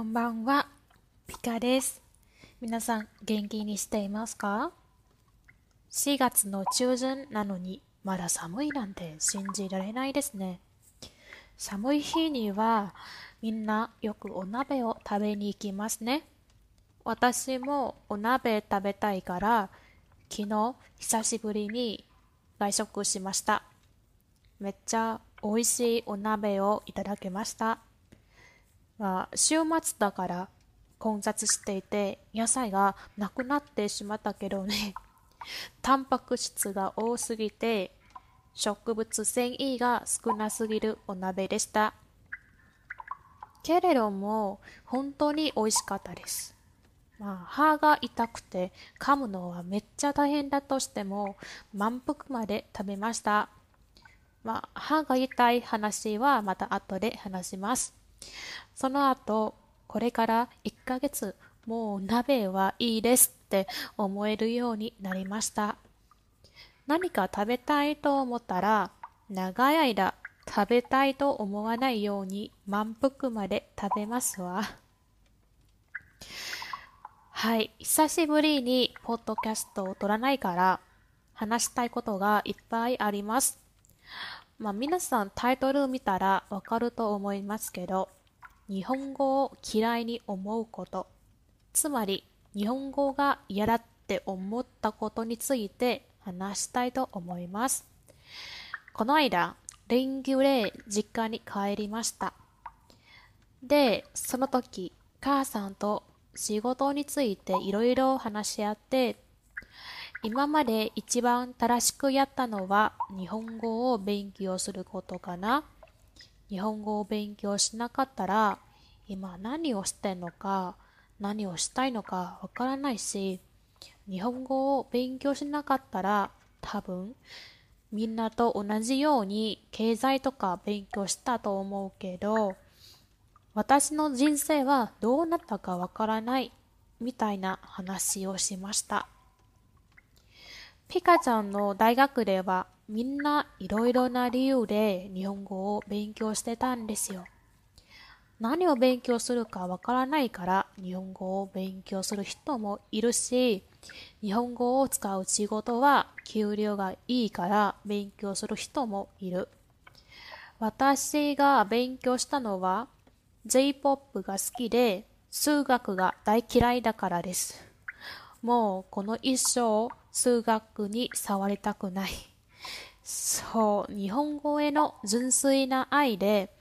こんばんは、ピカです。皆さん元気にしていますか ?4 月の中旬なのにまだ寒いなんて信じられないですね。寒い日にはみんなよくお鍋を食べに行きますね。私もお鍋食べたいから昨日久しぶりに外食しました。めっちゃ美味しいお鍋をいただけました。まあ、週末だから混雑していて野菜がなくなってしまったけどね。タンパク質が多すぎて植物繊維が少なすぎるお鍋でした。けれども本当に美味しかったです。まあ、歯が痛くて噛むのはめっちゃ大変だとしても満腹まで食べました。まあ、歯が痛い話はまた後で話します。その後、これから1ヶ月、もう鍋はいいですって思えるようになりました。何か食べたいと思ったら、長い間食べたいと思わないように満腹まで食べますわ。はい、久しぶりにポッドキャストを撮らないから話したいことがいっぱいあります。まあ皆さんタイトル見たらわかると思いますけど、日本語を嫌いに思うこと、つまり日本語が嫌だって思ったことについて話したいと思います。この間、連休で実家に帰りました。で、その時、母さんと仕事についていろいろ話し合って今まで一番正しくやったのは日本語を勉強することかな。日本語を勉強しなかったら今何をしてんのか何をしたいのかわからないし日本語を勉強しなかったら多分みんなと同じように経済とか勉強したと思うけど私の人生はどうなったかわからないみたいな話をしました。ピカちゃんの大学ではみんないろいろな理由で日本語を勉強してたんですよ。何を勉強するかわからないから日本語を勉強する人もいるし、日本語を使う仕事は給料がいいから勉強する人もいる。私が勉強したのは J-POP が好きで数学が大嫌いだからです。もうこの一生数学に触りたくない。そう、日本語への純粋な愛で、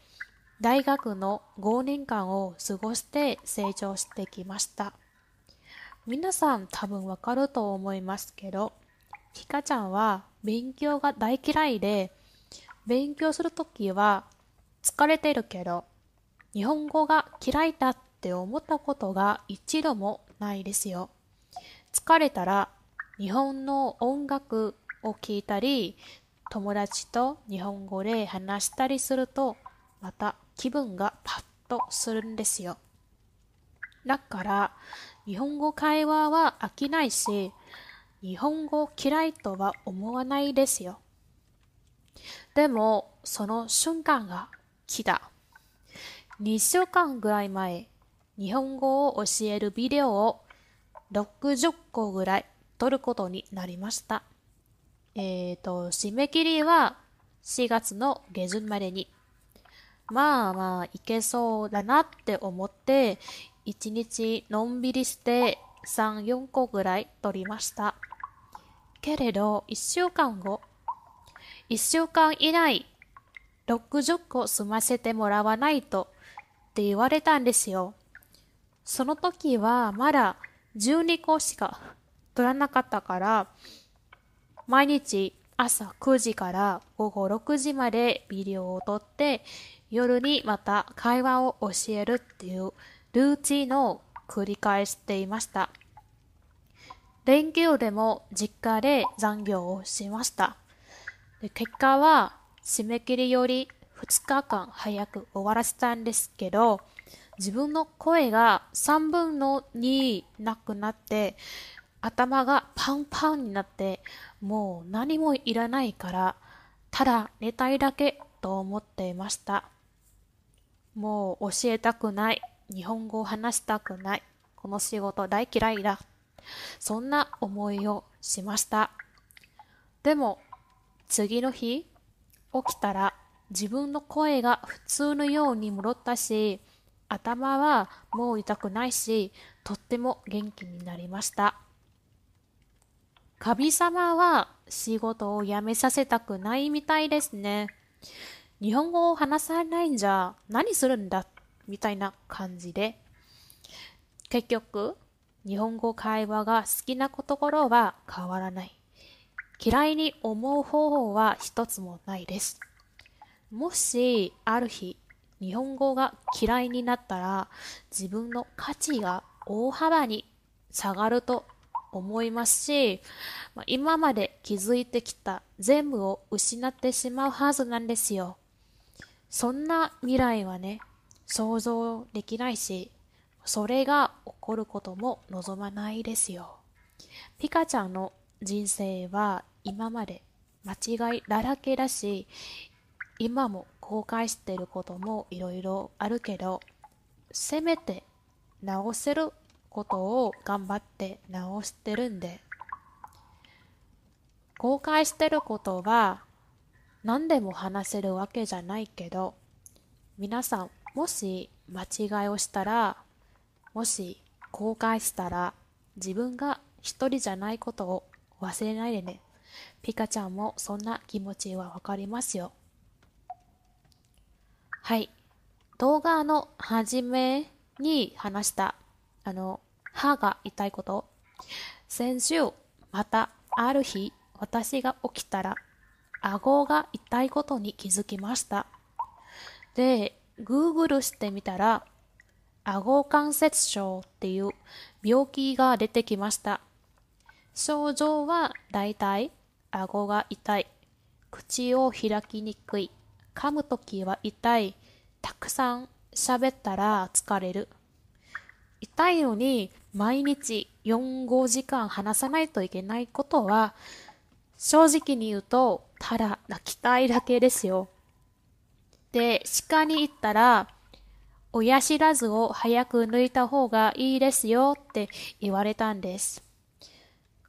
大学の5年間を過ごして成長してきました。皆さん多分わかると思いますけど、ひかちゃんは勉強が大嫌いで、勉強するときは疲れてるけど、日本語が嫌いだって思ったことが一度もないですよ。疲れたら日本の音楽を聴いたり、友達と日本語で話したりすると、また気分がパッとするんですよ。だから、日本語会話は飽きないし、日本語嫌いとは思わないですよ。でも、その瞬間が来た。2週間ぐらい前、日本語を教えるビデオを60個ぐらい取ることになりました。えっ、ー、と、締め切りは4月の下旬までに。まあまあ、いけそうだなって思って、1日のんびりして3、4個ぐらい取りました。けれど、1週間後、1週間以内、60個済ませてもらわないとって言われたんですよ。その時はまだ12個しか取らなかったから、毎日朝9時から午後6時までビデオを撮って、夜にまた会話を教えるっていうルーチンを繰り返していました。連休でも実家で残業をしました。で結果は締め切りより2日間早く終わらせたんですけど、自分の声が3分の2なくなって、頭がパンパンになって、もう何もいらないから、ただ寝たいだけと思っていました。もう教えたくない。日本語を話したくない。この仕事大嫌いだ。そんな思いをしました。でも、次の日、起きたら自分の声が普通のように戻ったし、頭はもう痛くないし、とっても元気になりました。神様は仕事を辞めさせたくないみたいですね。日本語を話さないんじゃ何するんだみたいな感じで。結局、日本語会話が好きなところは変わらない。嫌いに思う方法は一つもないです。もし、ある日、日本語が嫌いになったら、自分の価値が大幅に下がると思いますし、今まで気づいてきた全部を失ってしまうはずなんですよ。そんな未来はね、想像できないし、それが起こることも望まないですよ。ピカちゃんの人生は今まで間違いだらけだし、今も後悔してることもいろいろあるけど、せめて直せることを頑張って直してるんで、後悔してることは何でも話せるわけじゃないけど、皆さんもし間違いをしたら、もし後悔したら自分が一人じゃないことを忘れないでね。ピカちゃんもそんな気持ちはわかりますよ。はい。動画の初めに話したあの、歯が痛いこと。先週、またある日、私が起きたら、顎が痛いことに気づきました。で、Google してみたら、顎関節症っていう病気が出てきました。症状はだいたい顎が痛い、口を開きにくい、噛むときは痛い、たくさん喋ったら疲れる。痛いのに毎日4、5時間話さないといけないことは、正直に言うと、ただ泣きたいだけですよ。で、歯科に行ったら、親知らずを早く抜いた方がいいですよって言われたんです。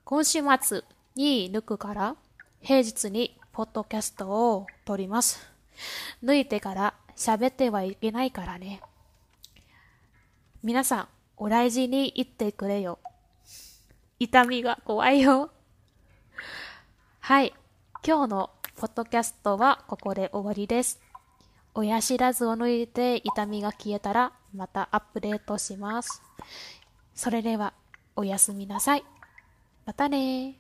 今週末に抜くから、平日にポッドキャストを撮ります。抜いてから喋ってはいけないからね。皆さん、お大事に言ってくれよ。痛みが怖いよ。はい。今日のポッドキャストはここで終わりです。親知らずを抜いて痛みが消えたらまたアップデートします。それではおやすみなさい。またね